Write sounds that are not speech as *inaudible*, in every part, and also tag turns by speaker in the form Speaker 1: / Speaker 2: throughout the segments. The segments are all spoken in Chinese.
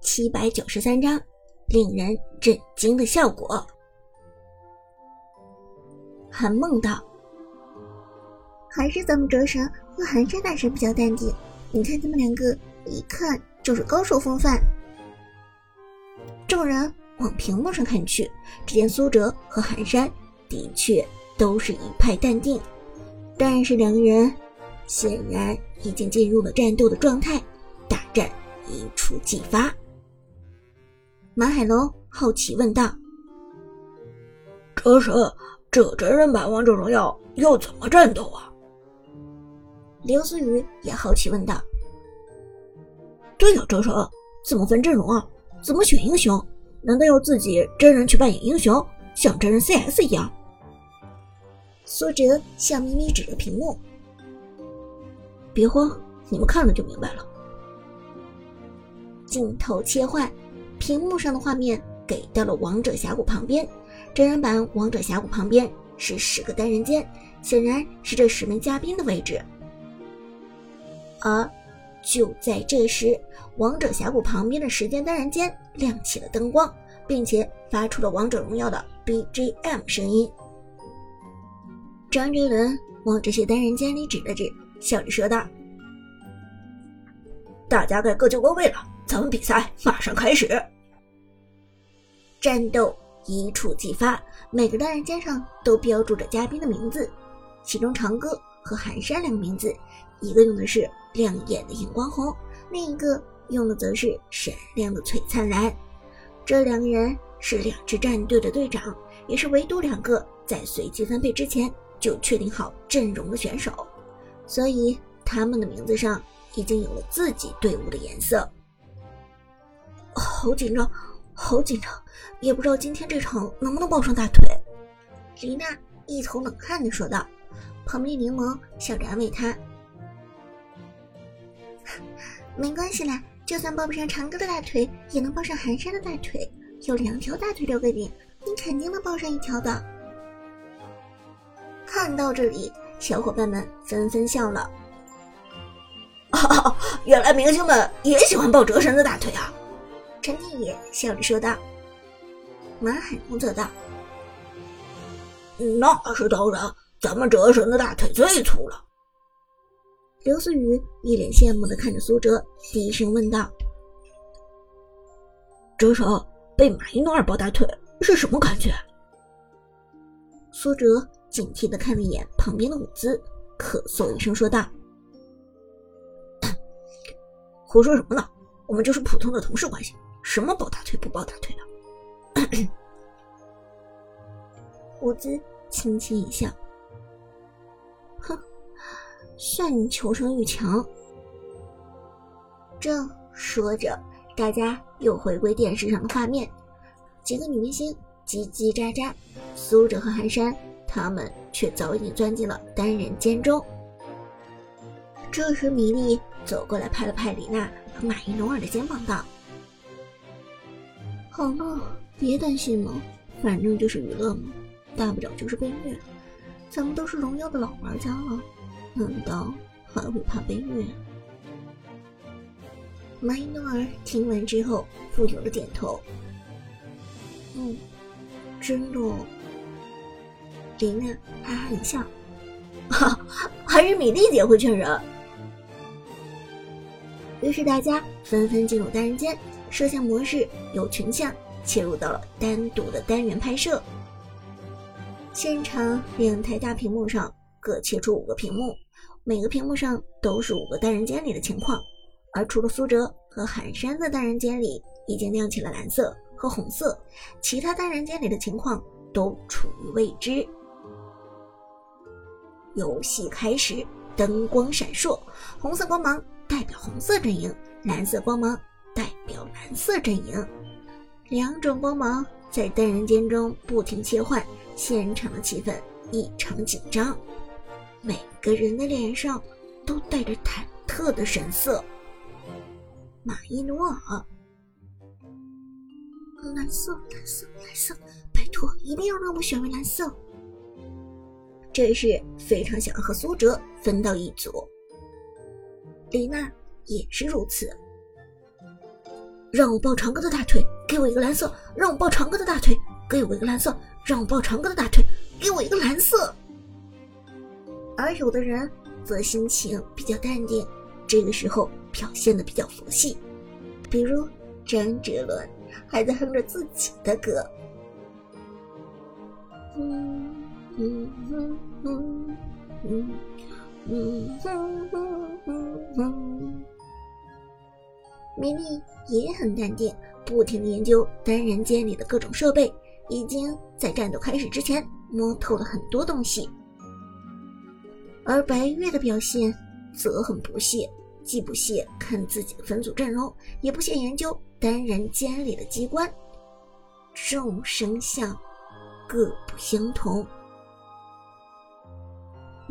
Speaker 1: 七百九十三章，令人震惊的效果。韩梦道：“
Speaker 2: 还是咱们哲神和寒山大神比较淡定。你看他们两个，一看就是高手风范。”
Speaker 1: 众人往屏幕上看去，只见苏哲和寒山的确都是一派淡定，但是两个人显然已经进入了战斗的状态，大战一触即发。马海龙好奇问道：“
Speaker 3: 哲神，这真人版王者荣耀要怎么战斗啊？”
Speaker 1: 刘思雨也好奇问道：“
Speaker 3: 对呀，哲神，怎么分阵容啊？”怎么选英雄？难道要自己真人去扮演英雄，像真人 CS 一样？
Speaker 1: 苏哲笑眯眯指着屏幕：“别慌，你们看了就明白了。”镜头切换，屏幕上的画面给到了王者峡谷旁边，真人版王者峡谷旁边是十个单人间，显然是这十名嘉宾的位置。而就在这时，王者峡谷旁边的时间单人间亮起了灯光，并且发出了王者荣耀的 BGM 声音。张哲伦往这些单人间里指了指，笑着说道：“
Speaker 3: 大家该各就各位了，咱们比赛马上开始。”
Speaker 1: 战斗一触即发，每个单人间上都标注着嘉宾的名字，其中长歌和寒山两个名字，一个用的是。亮眼的荧光红，另一个用的则是闪亮的璀璨蓝。这两个人是两支战队的队长，也是唯独两个在随机分配之前就确定好阵容的选手，所以他们的名字上已经有了自己队伍的颜色。
Speaker 3: 好紧张，好紧张，也不知道今天这场能不能抱上大腿。
Speaker 2: 李娜一头冷汗的说道，旁边柠檬笑着安慰她。*laughs* 没关系啦，就算抱不上长哥的大腿，也能抱上寒山的大腿。有两条大腿留给你，你肯定能抱上一条的。
Speaker 1: 看到这里，小伙伴们纷纷笑了。
Speaker 3: 哦，*laughs* 原来明星们也喜欢抱哲神的大腿啊！
Speaker 1: 陈天野笑着说道。马海龙则道：“
Speaker 3: 那是当然，咱们哲神的大腿最粗了。”
Speaker 1: 刘思雨一脸羡慕的看着苏哲，低声问道：“
Speaker 3: 哲神被马一诺尔抱大腿是什么感觉？”
Speaker 1: 苏哲警惕的看了一眼旁边的舞姿，咳嗽一声说道：“ *coughs*
Speaker 3: 胡说什么呢？我们就是普通的同事关系，什么抱大腿不抱大腿的？” *coughs*
Speaker 1: 舞姿轻轻一笑，哼。算你求生欲强。正说着，大家又回归电视上的画面，几个女明星叽叽喳喳，苏哲和寒山他们却早已钻进了单人间中。这时，米莉走过来拍了拍李娜马伊努尔的肩膀，道：“
Speaker 2: 好了，别担心了，反正就是娱乐嘛，大不了就是被虐。咱们都是荣耀的老玩家了。”难道还会怕被虐？
Speaker 1: 马伊诺尔听完之后，富有的点头。
Speaker 2: 嗯，真的。
Speaker 1: 林娜哈哈一笑，
Speaker 3: 哈，还是米莉姐会劝人。
Speaker 1: 于是大家纷纷进入单人间，摄像模式由群像切入到了单独的单元拍摄。现场两台大屏幕上。各切出五个屏幕，每个屏幕上都是五个单人间里的情况，而除了苏哲和寒山的单人间里已经亮起了蓝色和红色，其他单人间里的情况都处于未知。游戏开始，灯光闪烁，红色光芒代表红色阵营，蓝色光芒代表蓝色阵营，两种光芒在单人间中不停切换，现场的气氛异常紧张。每个人的脸上都带着忐忑的神色。马伊努尔，
Speaker 2: 蓝色，蓝色，蓝色，拜托，一定要让我选为蓝色。
Speaker 1: 这是非常想和苏哲分到一组。李娜也是如此。
Speaker 3: 让我抱长哥的大腿，给我一个蓝色；让我抱长哥的大腿，给我一个蓝色；让我抱长哥的大腿，给我一个蓝色。
Speaker 1: 而有的人则心情比较淡定，这个时候表现的比较佛系，比如张哲伦还在哼着自己的歌。嗯哼哼哼哼米莉也很淡定，不停的研究单人间里的各种设备，已经在战斗开始之前摸透了很多东西。而白月的表现则很不屑，既不屑看自己的分组阵容，也不屑研究单人间里的机关。众生相各不相同。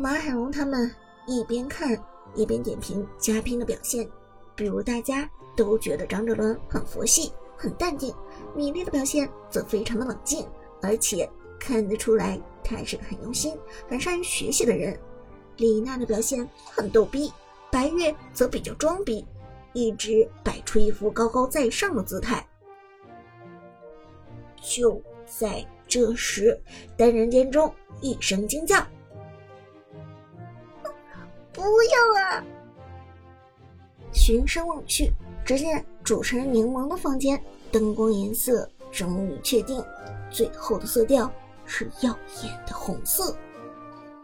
Speaker 1: 马海龙他们一边看一边点评嘉宾的表现，比如大家。都觉得张哲伦很佛系、很淡定，米粒的表现则非常的冷静，而且看得出来他是个很用心、很善于学习的人。李娜的表现很逗逼，白月则比较装逼，一直摆出一副高高在上的姿态。就在这时，单人间中一声惊叫：“
Speaker 2: 不要啊！”
Speaker 1: 循声望去。只见主持人柠檬的房间灯光颜色终于确定，最后的色调是耀眼的红色。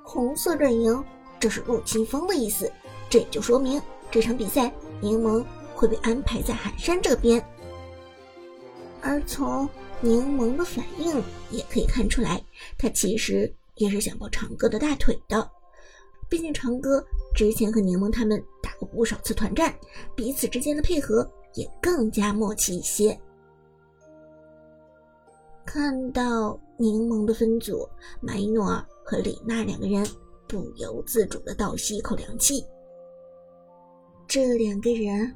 Speaker 1: 红色阵营，这是入侵方的意思，这也就说明这场比赛柠檬会被安排在寒山这边。而从柠檬的反应也可以看出来，他其实也是想抱长哥的大腿的。毕竟长哥之前和柠檬他们打过不少次团战，彼此之间的配合也更加默契一些。看到柠檬的分组，马伊诺尔和李娜两个人不由自主的倒吸一口凉气。这两个人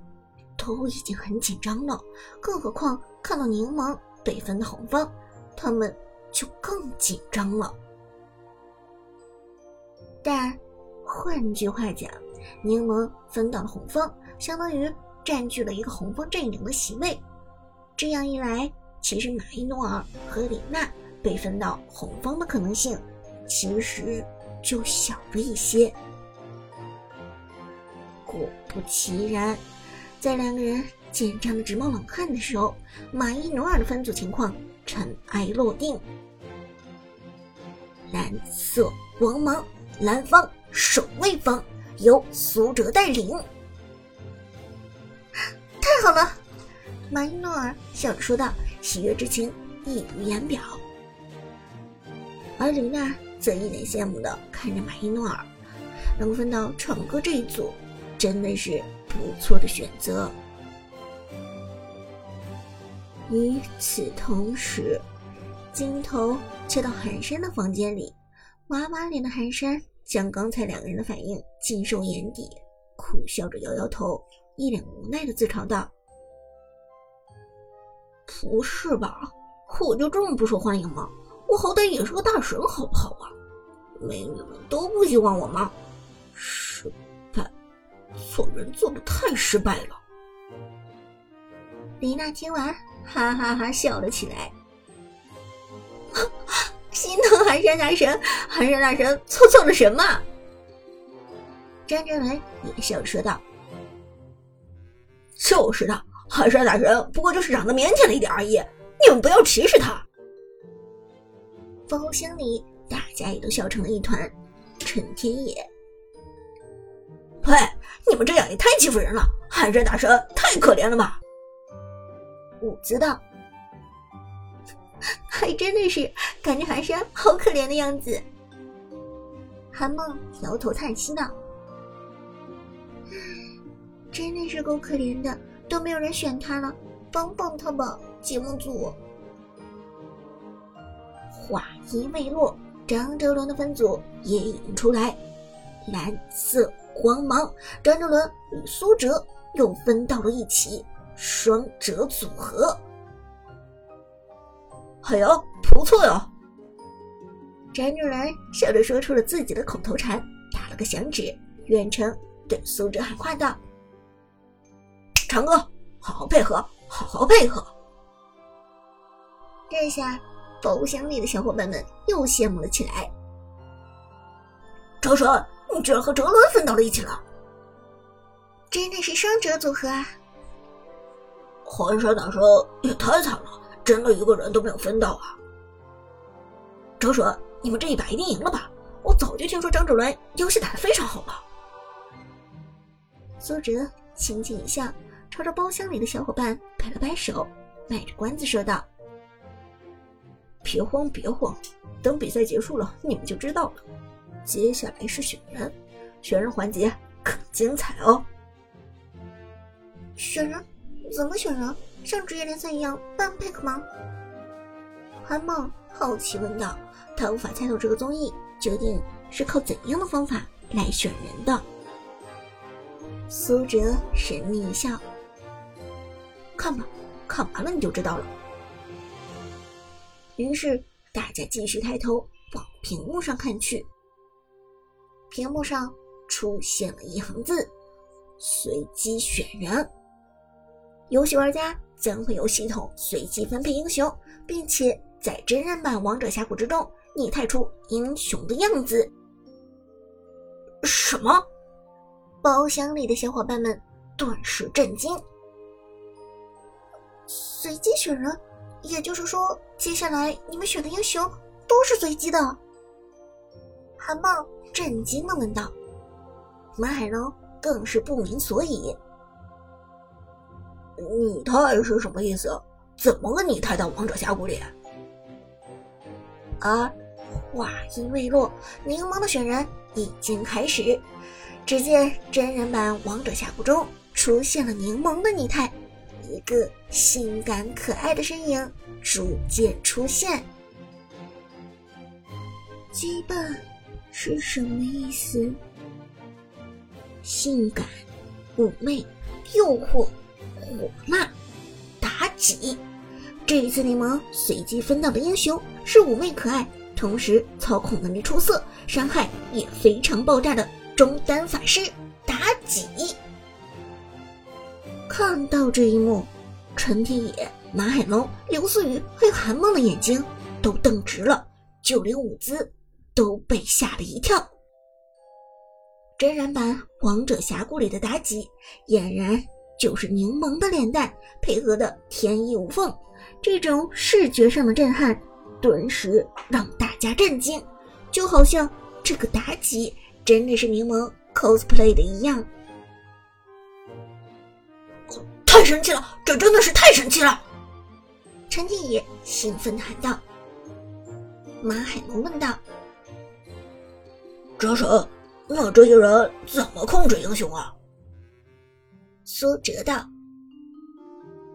Speaker 1: 都已经很紧张了，更何况看到柠檬被分的红方，他们就更紧张了。但。换句话讲，柠檬分到了红方，相当于占据了一个红方阵营的席位。这样一来，其实马伊诺尔和李娜被分到红方的可能性，其实就小了一些。果不其然，在两个人紧张的直冒冷汗的时候，马伊诺尔的分组情况尘埃落定。蓝色光芒，蓝方。守卫方由苏哲带领，
Speaker 2: 太好了！
Speaker 1: 马伊诺尔笑着说道，喜悦之情溢于言表。而李娜则一脸羡慕的看着马伊诺尔，能分到闯哥这一组，真的是不错的选择。与此同时，镜头切到寒山的房间里，娃娃脸的寒山。将刚才两个人的反应尽收眼底，苦笑着摇摇头，一脸无奈的自嘲道：“
Speaker 3: 不是吧？我就这么不受欢迎吗？我好歹也是个大神，好不好啊？美女们都不喜欢我吗？失败，做人做的太失败了。”
Speaker 1: 李娜听完，哈哈哈笑了起来。
Speaker 2: 心疼寒山大神，寒山大神做错了什么？
Speaker 1: 张哲伦也笑着说道：“
Speaker 3: 就是的，寒山大神不过就是长得腼腆了一点而已，你们不要歧视他。”
Speaker 1: 包厢里大家也都笑成了一团。陈天野，
Speaker 3: 喂，你们这样也太欺负人了，寒山大神太可怜了吧？
Speaker 1: 我知道。*laughs*
Speaker 2: 还真的是感觉寒山好可怜的样子。
Speaker 1: 韩梦摇头叹息道：“
Speaker 2: 真的是够可怜的，都没有人选他了，帮帮他吧，节目组。”
Speaker 1: 话音未落，张哲伦的分组也已经出来，蓝色光芒，张哲伦与苏哲又分到了一起，双折组合。
Speaker 3: 哎呀，不错呀！
Speaker 1: 詹主人笑着说出了自己的口头禅，打了个响指，远程对苏哲喊话道：“
Speaker 3: 长哥，好好配合，好好配合。
Speaker 1: 这下包厢里的小伙伴们又羡慕了起来。
Speaker 3: 哲神，你居然和哲伦分到了一起了，
Speaker 1: 真的是双哲组合啊！
Speaker 3: 黄山大神也太惨了，真的一个人都没有分到啊！哲神，你们这一把一定赢了吧？我早就听说张哲伦游戏打得非常好了。
Speaker 1: 苏哲轻轻一笑，朝着包厢里的小伙伴摆了摆手，卖着关子说道：“
Speaker 3: 别慌，别慌，等比赛结束了，你们就知道了。接下来是选人，选人环节可精彩哦！
Speaker 1: 选人？怎么选人？像职业联赛一样办 pick 吗？”韩梦好奇问道。他无法猜透这个综艺究竟是靠怎样的方法来选人的。苏哲神秘一笑：“
Speaker 3: 看吧，看完了你就知道了。”
Speaker 1: 于是大家继续抬头往屏幕上看去。屏幕上出现了一行字：“随机选人。”游戏玩家将会由系统随机分配英雄，并且在真人版《王者峡谷》之中拟态出英雄的样子。
Speaker 3: 什么？
Speaker 1: 包厢里的小伙伴们顿时震惊。随机选人，也就是说，接下来你们选的英雄都是随机的？韩茂震惊的问道。马海龙更是不明所以。
Speaker 3: 拟态是什么意思？怎么个拟态到王者峡谷里？
Speaker 1: 而话音未落，柠檬的选人已经开始。只见真人版《王者峡谷》中出现了柠檬的拟态，一个性感可爱的身影逐渐出现。羁绊是什么意思？性感、妩媚、诱惑、火辣、妲己。这一次柠檬随机分到的英雄是妩媚可爱，同时操控能力出色，伤害也非常爆炸的。中单法师妲己看到这一幕，陈天野、马海龙、刘思雨还有韩梦的眼睛都瞪直了，就连舞姿都被吓了一跳。真人版《王者峡谷》里的妲己，俨然就是柠檬的脸蛋，配合的天衣无缝，这种视觉上的震撼，顿时让大家震惊，就好像这个妲己。真的是柠檬 cosplay 的一样，
Speaker 3: 太神奇了！这真的是太神奇了！
Speaker 1: 陈天野兴奋喊道。马海龙问道：“
Speaker 3: 哲神，那这些人怎么控制英雄啊？”
Speaker 1: 苏哲道：“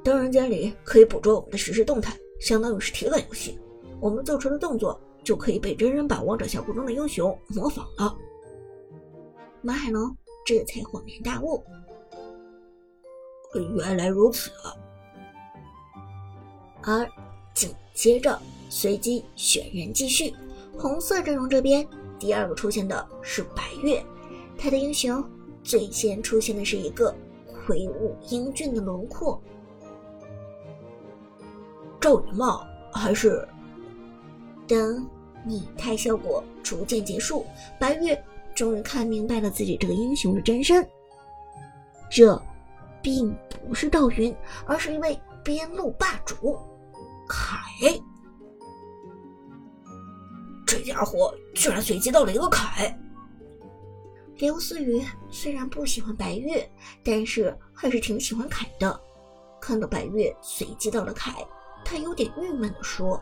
Speaker 3: 灯人间里可以捕捉我们的实时动态，相当于是体感游戏。我们做出的动作就可以被真人版《王者峡谷》中的英雄模仿了。”
Speaker 1: 马海龙这才恍然大悟，
Speaker 3: 原来如此。
Speaker 1: 啊而紧接着，随机选人继续。红色阵容这边，第二个出现的是白月，他的英雄最先出现的是一个魁梧英俊的轮廓。
Speaker 3: 赵云吗？还是？
Speaker 1: 等拟态效果逐渐结束，白月。终于看明白了自己这个英雄的真身，这并不是赵云，而是一位边路霸主凯。
Speaker 3: 这家伙居然随机到了一个凯。
Speaker 1: 刘思雨虽然不喜欢白月，但是还是挺喜欢凯的。看到白月随机到了凯，他有点郁闷的说。